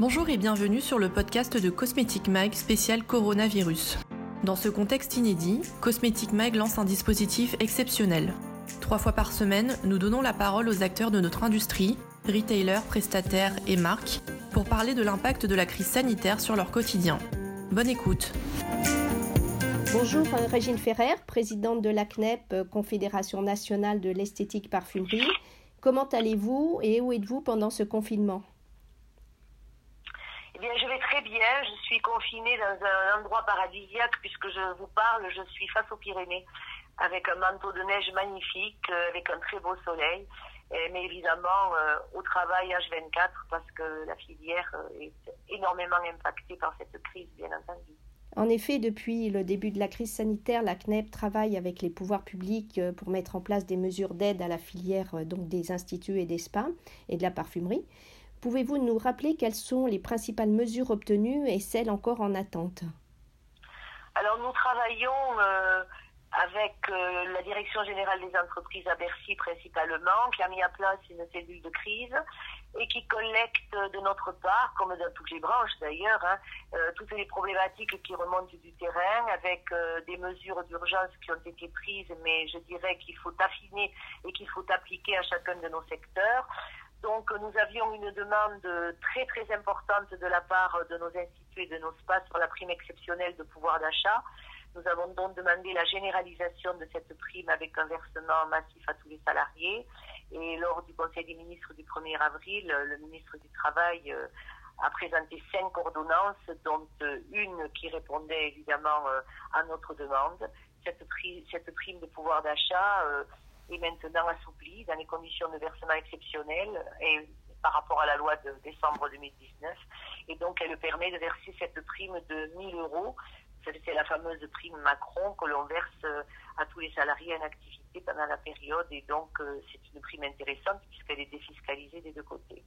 Bonjour et bienvenue sur le podcast de Cosmetic Mag spécial coronavirus. Dans ce contexte inédit, Cosmetic Mag lance un dispositif exceptionnel. Trois fois par semaine, nous donnons la parole aux acteurs de notre industrie, retailers, prestataires et marques, pour parler de l'impact de la crise sanitaire sur leur quotidien. Bonne écoute. Bonjour, Régine Ferrer, présidente de la CNEP, Confédération nationale de l'esthétique parfumerie. Comment allez-vous et où êtes-vous pendant ce confinement? Eh bien, je vais très bien. Je suis confinée dans un endroit paradisiaque puisque je vous parle. Je suis face aux Pyrénées avec un manteau de neige magnifique, euh, avec un très beau soleil. Mais évidemment, euh, au travail H24 parce que la filière euh, est énormément impactée par cette crise, bien entendu. En effet, depuis le début de la crise sanitaire, la CNEP travaille avec les pouvoirs publics pour mettre en place des mesures d'aide à la filière donc des instituts et des spas et de la parfumerie. Pouvez-vous nous rappeler quelles sont les principales mesures obtenues et celles encore en attente? Alors nous travaillons euh, avec euh, la Direction générale des entreprises à Bercy principalement, qui a mis en place une cellule de crise et qui collecte de notre part, comme dans toutes les branches d'ailleurs, hein, euh, toutes les problématiques qui remontent du terrain avec des mesures d'urgence qui ont été prises, mais je dirais qu'il faut affiner et qu'il faut appliquer à chacun de nos secteurs. Donc nous avions une demande très très importante de la part de nos instituts et de nos spas sur la prime exceptionnelle de pouvoir d'achat. Nous avons donc demandé la généralisation de cette prime avec un versement massif à tous les salariés. Et lors du Conseil des ministres du 1er avril, le ministre du Travail euh, a présenté cinq ordonnances, dont euh, une qui répondait évidemment euh, à notre demande. Cette, prime, de pouvoir d'achat est maintenant assouplie dans les conditions de versement exceptionnelles et par rapport à la loi de décembre 2019. Et donc, elle permet de verser cette prime de 1000 euros. C'est la fameuse prime Macron que l'on verse à tous les salariés en activité pendant la période. Et donc, euh, c'est une prime intéressante puisqu'elle est défiscalisée des deux côtés.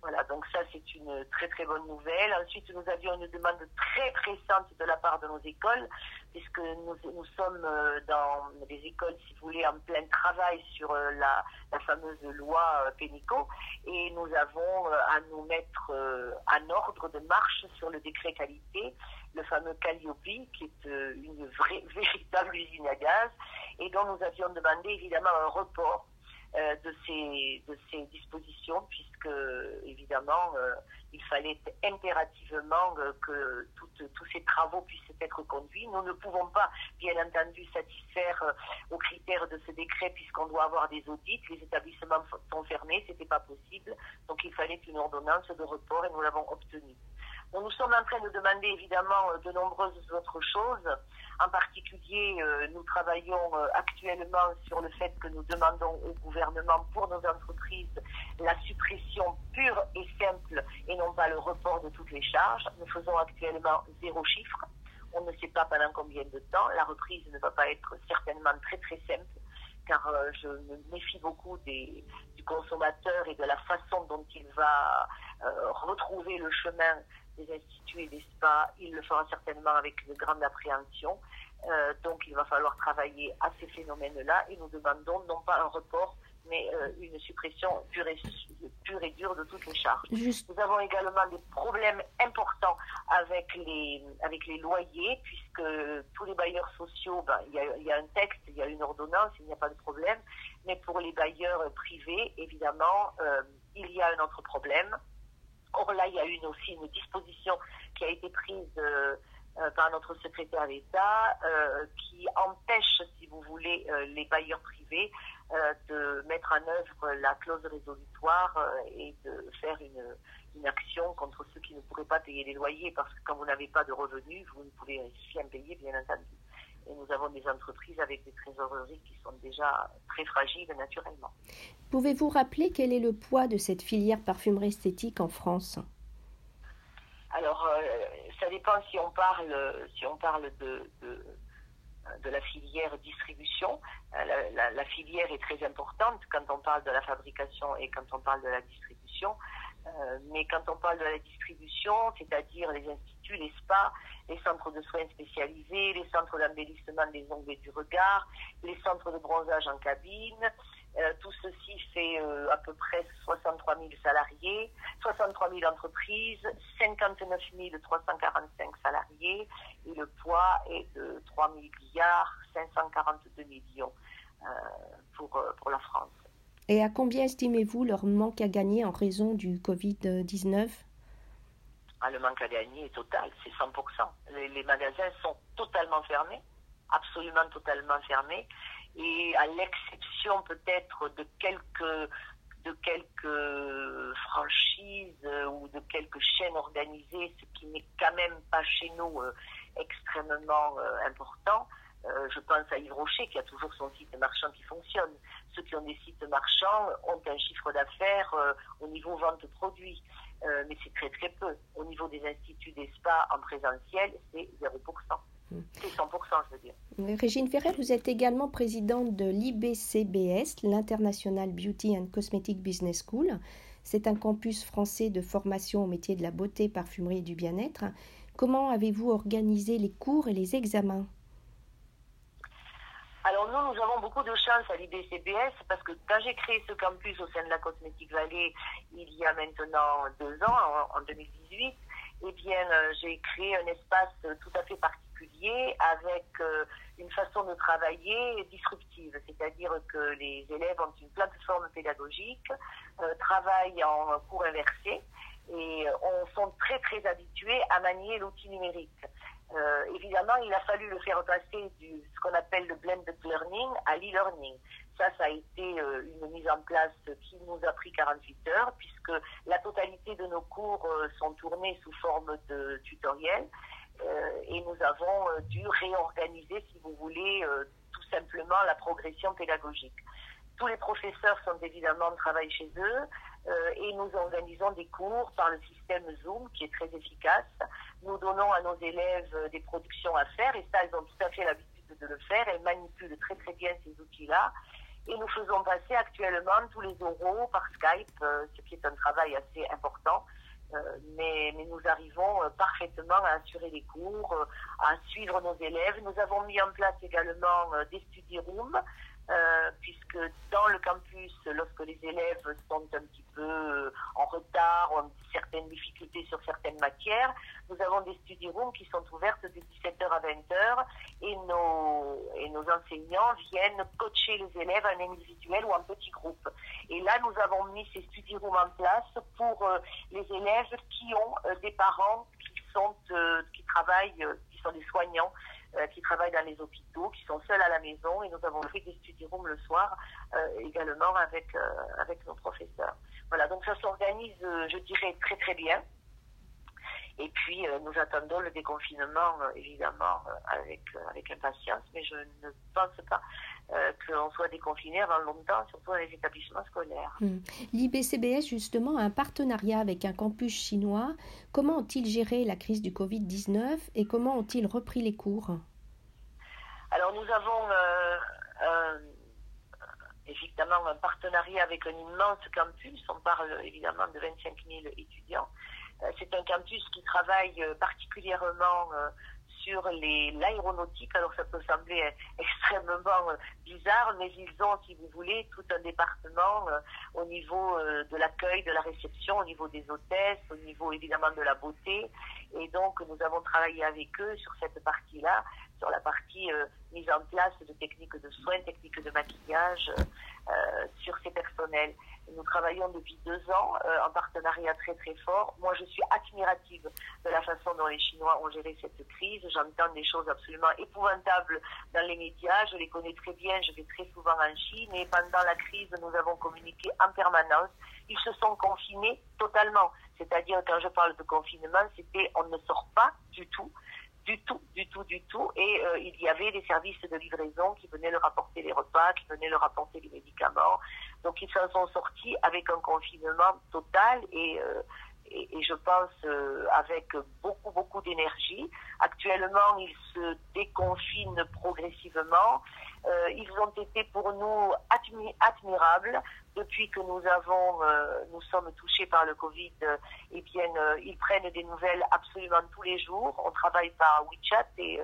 Voilà, donc ça, c'est une très très bonne nouvelle. Ensuite, nous avions une demande très pressante de la part de nos écoles puisque nous, nous sommes euh, dans les écoles, si vous voulez, en plein travail sur euh, la, fameuse loi Pénico et nous avons à nous mettre en ordre de marche sur le décret qualité, le fameux Calliope, qui est une vraie, véritable usine à gaz. Et dont nous avions demandé évidemment un report euh, de, ces, de ces dispositions, puisque évidemment euh, il fallait impérativement euh, que tous ces travaux puissent être conduits. Nous ne pouvons pas, bien entendu, satisfaire aux critères de ce décret puisqu'on doit avoir des audits. Les établissements sont fermés, c'était pas possible, donc il fallait une ordonnance de report et nous l'avons obtenue. Nous sommes en train de demander évidemment de nombreuses autres choses. En particulier, euh, nous travaillons euh, actuellement sur le fait que nous demandons au gouvernement pour nos entreprises la suppression pure et simple et non pas le report de toutes les charges. Nous faisons actuellement zéro chiffre. On ne sait pas pendant combien de temps. La reprise ne va pas être certainement très très simple car euh, je me méfie beaucoup du consommateur et de la façon dont il va retrouver le chemin des instituts et des spas, il le fera certainement avec une grande appréhension. Euh, donc il va falloir travailler à ces phénomènes-là et nous demandons non pas un report, mais euh, une suppression pure et, pure et dure de toutes les charges. Nous avons également des problèmes importants avec les, avec les loyers, puisque tous les bailleurs sociaux, ben, il, y a, y a un texte, il y a une ordonnance, il n'y a pas de problème, mais pour les bailleurs privés, évidemment, euh, il y a un autre problème Or là, il y a une aussi une disposition qui a été prise euh, euh, par notre secrétaire d'État euh, qui empêche, si vous voulez, les bailleurs privés de mettre en œuvre la clause résolutoire et de faire une, une, action contre ceux qui ne pourraient pas payer les loyers parce que quand vous n'avez pas de revenus, vous ne pouvez rien payer, bien entendu. Et nous avons des entreprises avec des trésoreries qui sont déjà très fragiles naturellement. Pouvez-vous rappeler quel est le poids de cette filière parfumerie esthétique en France? Alors, euh, ça dépend si on parle, si on parle de, de, la filière distribution. Euh, la, la, filière est très importante quand on parle de la fabrication et quand on parle de la distribution. Euh, mais quand on parle de la distribution, c'est-à-dire les instituts, les spas, les centres de soins spécialisés, les centres d'embellissement des ongles et du regard, les centres de bronzage en cabine, Euh, tout ceci fait euh, à peu près 63 000 salariés, 63 000 entreprises, 59 345 salariés et le poids est de 3 milliards 542 millions pour, pour la France. Et à combien estimez-vous leur manque à gagner en raison du Covid-19 ah, Le manque à gagner est total, c'est 100%. les magasins sont totalement fermés, absolument totalement fermés et à l'exception peut-être de quelques de quelques franchises ou de quelques chaînes organisées, ce qui n'est quand même pas chez nous euh, extrêmement euh, important. Euh, je pense à Yves Rocher qui a toujours son site marchand qui fonctionne. Ceux qui ont des sites marchands ont un chiffre d'affaires au niveau vente de produits, mais c'est très très peu. Au niveau des instituts des spas en présentiel, c'est 0%. C'est 100%, je veux dire. Régine Ferrer, vous êtes également présidente de l'IBCBS, l'International Beauty and Cosmetic Business School. C'est un campus français de formation au métier de la beauté, parfumerie et du bien-être. Comment avez-vous organisé les cours et les examens? Nous, nous avons beaucoup de chance à l'IBCBS parce que quand j'ai créé ce campus au sein de la Cosmetic Valley il y a maintenant deux ans, en, 2018, eh bien, euh, j'ai créé un espace tout à fait particulier avec euh, une façon de travailler disruptive, c'est-à-dire que les élèves ont une plateforme pédagogique, euh, travaillent en cours inversé et on sont très très habitués à manier l'outil numérique. Euh, évidemment, il a fallu le faire passer du ce qu'on appelle le blended learning à l'e-learning. Ça, ça a été une mise en place qui nous a pris 48 heures, puisque la totalité de nos cours sont tournés sous forme de tutoriels. Euh, et nous avons euh, dû réorganiser, si vous voulez, euh, tout simplement la progression pédagogique. Tous les professeurs sont évidemment en travail chez eux et nous organisons des cours par le système Zoom qui est très efficace. Nous donnons à nos élèves des productions à faire et ça, elles ont tout à fait l'habitude de le faire. Elles manipulent très très bien ces outils-là. Et nous faisons passer actuellement tous les oraux par Skype, ce qui est un travail assez important euh, mais, mais, nous arrivons euh, parfaitement à assurer les cours, euh, à suivre nos élèves. Nous avons mis en place également des study rooms euh, puisque dans le campus, lorsque les élèves sont un petit peu euh, en retard ou ont certaines difficultés sur certaines matières, nous avons des study rooms qui sont ouvertes de 17h à 20h et nos, et nos enseignants viennent coacher les élèves en individuel ou en petit groupe. Et là, nous avons mis ces study rooms en place pour euh, les élèves qui ont des parents qui sont qui travaillent, qui sont des soignants qui travaillent dans les hôpitaux, qui sont seuls à la maison, et nous avons fait des study rooms le soir euh, également avec, euh, avec nos professeurs. Voilà, donc ça s'organise, je dirais, très très bien. Et puis, nous attendons le déconfinement, évidemment, avec, avec impatience, mais je ne pense pas qu'on soit déconfiné avant longtemps, surtout dans les établissements scolaires. Hmm. L'IBCBS, justement, a un partenariat avec un campus chinois. Comment ont-ils géré la crise du Covid-19 et comment ont-ils repris les cours? Alors, nous avons euh, évidemment un partenariat avec un immense campus. On parle évidemment de 25 000 étudiants. Euh, c'est un campus qui travaille euh, particulièrement sur l'aéronautique. Alors ça peut sembler euh, extrêmement euh, bizarre, mais ils ont, si vous voulez, tout un département euh, au niveau de l'accueil, de la réception, au niveau des hôtesses, au niveau évidemment de la beauté. Et donc nous avons travaillé avec eux sur cette partie-là, sur la partie mise en place de techniques de soins, techniques de maquillage sur ces personnels. Nous travaillons depuis deux ans euh, en partenariat très très fort. Moi, je suis admirative de la façon dont les Chinois ont géré cette crise. J'entends des choses absolument épouvantables dans les médias. Je les connais très bien. Je vais très souvent en Chine. Et pendant la crise, nous avons communiqué en permanence. Ils se sont confinés totalement. C'est-à-dire, quand je parle de confinement, c'était on ne sort pas du tout du tout, du tout, du tout. Et euh, il y avait des services de livraison qui venaient leur apporter les repas, qui venaient leur apporter les médicaments. Donc ils s'en sont sortis avec un confinement total et, euh, et, je pense euh, avec beaucoup, beaucoup d'énergie. Actuellement, ils se déconfinent progressivement. Ils ont été pour nous admirables depuis que nous avons, euh, nous sommes touchés par le Covid, euh, eh bien, euh, ils prennent des nouvelles absolument tous les jours. On travaille par WeChat et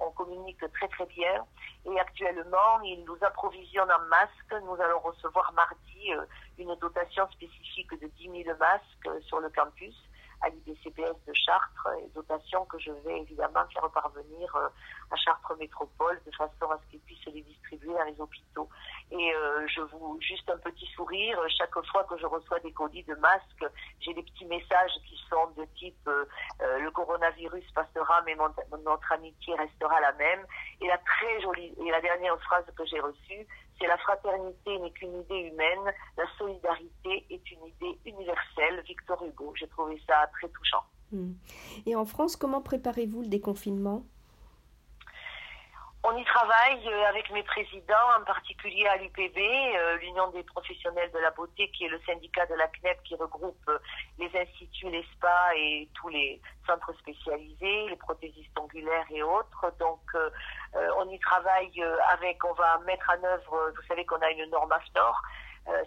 on communique très très bien. Et actuellement, ils nous approvisionnent en masques. Nous allons recevoir mardi une dotation spécifique de 10 000 masques sur le campus à l'IBCPS de Chartres, et dotation que je vais évidemment faire parvenir euh, à Chartres Métropole de façon à ce qu'ils puissent les distribuer dans les hôpitaux. Et euh, je vous juste un petit sourire chaque fois que je reçois des colis de masques, j'ai des petits messages qui sont de type euh, le coronavirus passera, mais notre amitié restera la même. Et la très jolie et la dernière phrase que j'ai reçue, c'est la fraternité n'est qu'une idée humaine, la solidarité est une idée universelle. Victor Hugo. J'ai trouvé ça très touchant. Hmm. Et en France, comment préparez-vous le déconfinement? On y travaille euh, avec mes présidents, en particulier à l'UPB, euh, l'Union des professionnels de la beauté, qui est le syndicat de la CNEP qui regroupe euh, les instituts, les spas et tous les centres spécialisés, les prothésistes ongulaires et autres. Donc, on y travaille avec, on va mettre en œuvre, vous savez qu'on a une norme AFNOR,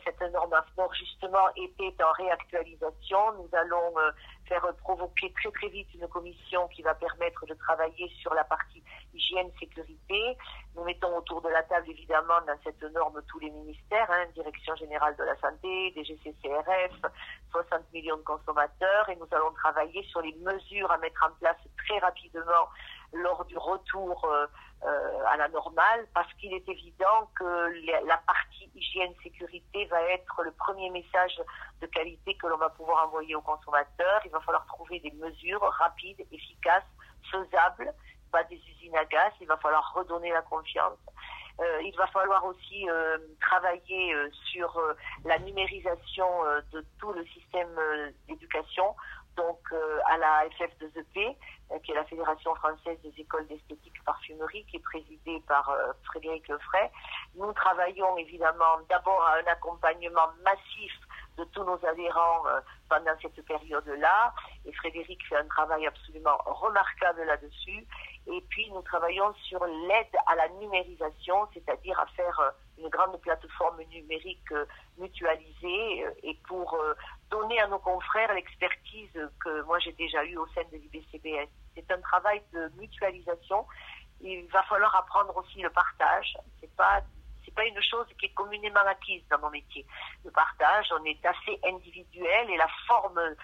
cette norme AFNOR justement était en réactualisation. Nous allons faire provoquer très très vite une commission qui va permettre de travailler sur la partie hygiène, sécurité. Nous mettons autour de la table évidemment dans cette norme tous les ministères, hein, Direction générale de la santé, DGCCRF, 60 millions de consommateurs et nous allons travailler sur les mesures à mettre en place très rapidement lors du retour euh, euh, à la normale, parce qu'il est évident que la partie hygiène sécurité va être le premier message de qualité que l'on va pouvoir envoyer aux consommateurs. Il va falloir trouver des mesures rapides, efficaces, faisables, pas des usines à gaz. Il va falloir redonner la confiance. Euh, il va falloir aussi travailler sur la numérisation de tout le système d'éducation donc euh, à la FF2EP, euh, qui est la Fédération française des écoles d'esthétique parfumerie, qui est présidée par euh, Frédéric Lefray. Nous travaillons évidemment d'abord à un accompagnement massif de tous nos adhérents pendant cette période-là. Et Frédéric fait un travail absolument remarquable là-dessus. Et puis, nous travaillons sur l'aide à la numérisation, c'est-à-dire à faire une grande plateforme numérique mutualisée et pour donner à nos confrères l'expertise que moi j'ai déjà eue au sein de l'IBCBS. C'est un travail de mutualisation. Il va falloir apprendre aussi le partage. C'est pas pas une chose qui est communément acquise dans mon métier. Le partage, on est assez individuel et la forme euh,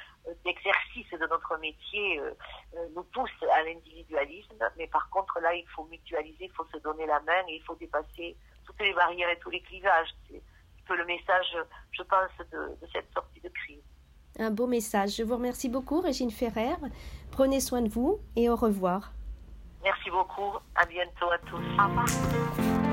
d'exercice de notre métier euh, euh, nous pousse à l'individualisme. Mais par contre, là, il faut mutualiser, il faut se donner la main et il faut dépasser toutes les barrières et tous les clivages. C'est un peu le message, je pense, de, de cette sortie de crise. Un beau message. Je vous remercie beaucoup, Régine Ferrer. Prenez soin de vous et au revoir. Merci beaucoup. À bientôt à tous. Au revoir.